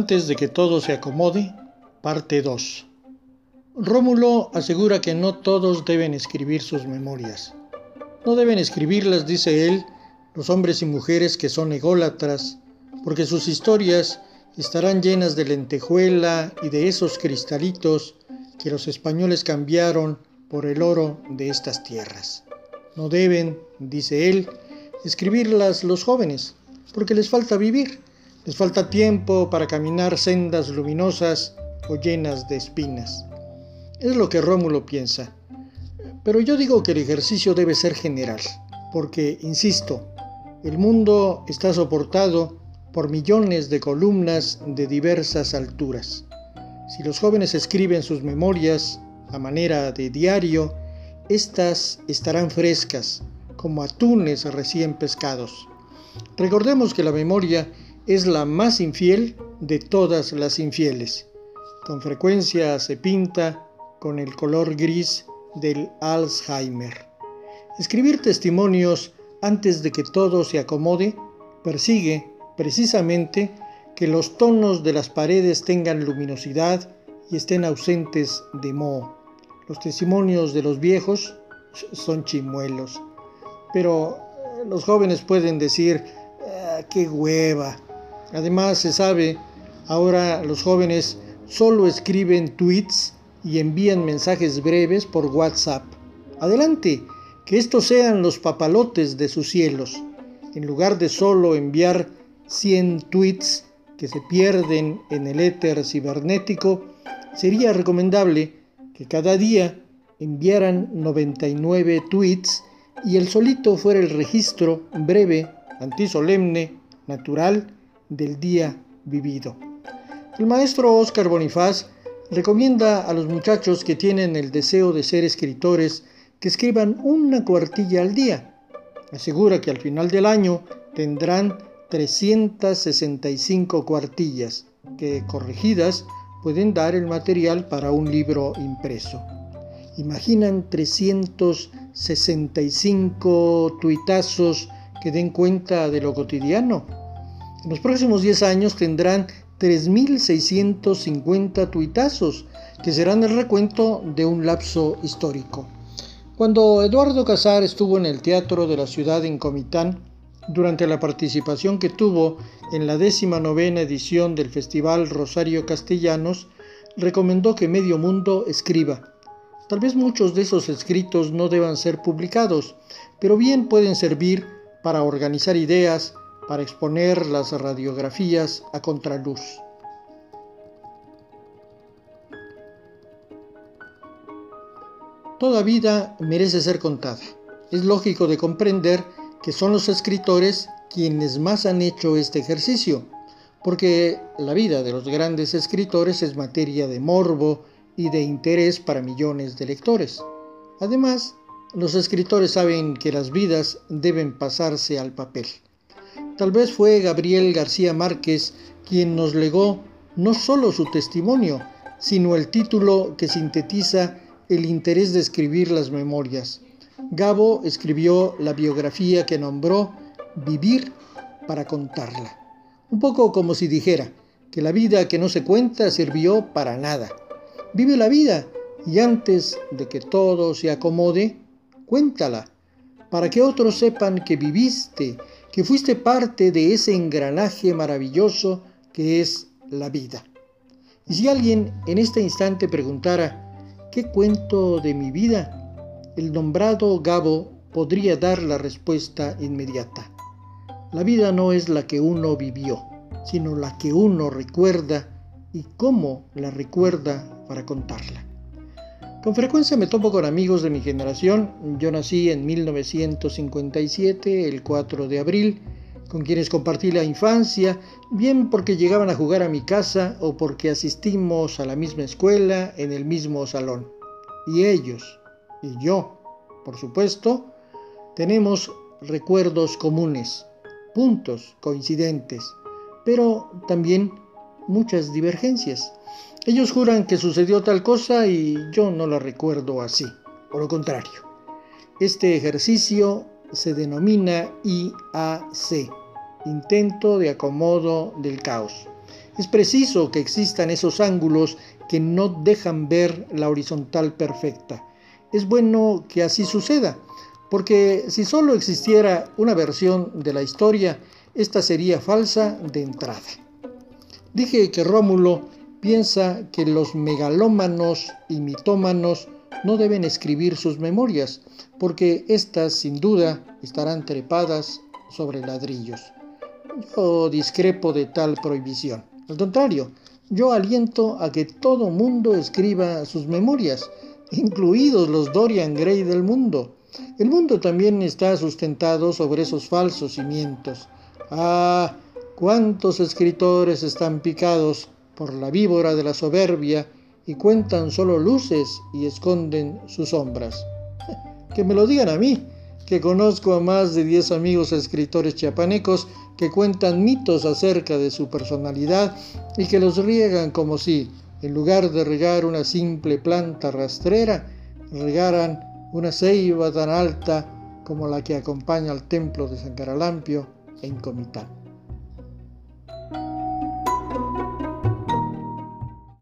Antes de que todo se acomode, parte 2. Rómulo asegura que no todos deben escribir sus memorias. No deben escribirlas, dice él, los hombres y mujeres que son ególatras, porque sus historias estarán llenas de lentejuela y de esos cristalitos que los españoles cambiaron por el oro de estas tierras. No deben, dice él, escribirlas los jóvenes, porque les falta vivir, les falta tiempo para caminar sendas luminosas o llenas de espinas. Es lo que Rómulo piensa. Pero yo digo que el ejercicio debe ser general, porque, insisto, el mundo está soportado por millones de columnas de diversas alturas. Si los jóvenes escriben sus memorias a manera de diario, éstas estarán frescas, como atunes recién pescados. Recordemos que la memoria es la más infiel de todas las infieles. Con frecuencia se pinta con el color gris del Alzheimer. Escribir testimonios antes de que todo se acomode, persigue precisamente que los tonos de las paredes tengan luminosidad y estén ausentes de moho. Los testimonios de los viejos son chimuelos, pero eh, los jóvenes pueden decir, ah, qué hueva. Además se sabe, ahora los jóvenes solo escriben tweets y envían mensajes breves por WhatsApp. Adelante, que estos sean los papalotes de sus cielos, en lugar de solo enviar 100 tweets que se pierden en el éter cibernético, sería recomendable que cada día enviaran 99 tweets y el solito fuera el registro breve, antisolemne, natural del día vivido. El maestro Oscar Bonifaz recomienda a los muchachos que tienen el deseo de ser escritores que escriban una cuartilla al día. Asegura que al final del año tendrán 365 cuartillas que corregidas pueden dar el material para un libro impreso. ¿Imaginan 365 tuitazos que den cuenta de lo cotidiano? En los próximos 10 años tendrán 3.650 tuitazos, que serán el recuento de un lapso histórico. Cuando Eduardo Casar estuvo en el Teatro de la Ciudad en Comitán, durante la participación que tuvo en la décima novena edición del Festival Rosario Castellanos, recomendó que medio mundo escriba. Tal vez muchos de esos escritos no deban ser publicados, pero bien pueden servir para organizar ideas, para exponer las radiografías a contraluz. Toda vida merece ser contada. Es lógico de comprender que son los escritores quienes más han hecho este ejercicio, porque la vida de los grandes escritores es materia de morbo y de interés para millones de lectores. Además, los escritores saben que las vidas deben pasarse al papel. Tal vez fue Gabriel García Márquez quien nos legó no solo su testimonio, sino el título que sintetiza el interés de escribir las memorias. Gabo escribió la biografía que nombró Vivir para contarla. Un poco como si dijera que la vida que no se cuenta sirvió para nada. Vive la vida y antes de que todo se acomode, cuéntala, para que otros sepan que viviste, que fuiste parte de ese engranaje maravilloso que es la vida. Y si alguien en este instante preguntara, ¿Qué cuento de mi vida? El nombrado Gabo podría dar la respuesta inmediata. La vida no es la que uno vivió, sino la que uno recuerda y cómo la recuerda para contarla. Con frecuencia me topo con amigos de mi generación. Yo nací en 1957, el 4 de abril, con quienes compartí la infancia, bien porque llegaban a jugar a mi casa o porque asistimos a la misma escuela en el mismo salón. Y ellos, y yo, por supuesto, tenemos recuerdos comunes, puntos coincidentes, pero también muchas divergencias. Ellos juran que sucedió tal cosa y yo no la recuerdo así, por lo contrario. Este ejercicio se denomina IAC, intento de acomodo del caos. Es preciso que existan esos ángulos que no dejan ver la horizontal perfecta. Es bueno que así suceda, porque si solo existiera una versión de la historia, esta sería falsa de entrada. Dije que Rómulo piensa que los megalómanos y mitómanos no deben escribir sus memorias, porque éstas sin duda estarán trepadas sobre ladrillos. Yo discrepo de tal prohibición. Al contrario, yo aliento a que todo mundo escriba sus memorias, incluidos los Dorian Gray del mundo. El mundo también está sustentado sobre esos falsos cimientos. Ah, cuántos escritores están picados por la víbora de la soberbia y cuentan solo luces y esconden sus sombras. Que me lo digan a mí, que conozco a más de 10 amigos escritores chiapanecos que cuentan mitos acerca de su personalidad y que los riegan como si, en lugar de regar una simple planta rastrera, regaran una ceiba tan alta como la que acompaña al templo de San Caralampio en Comitán.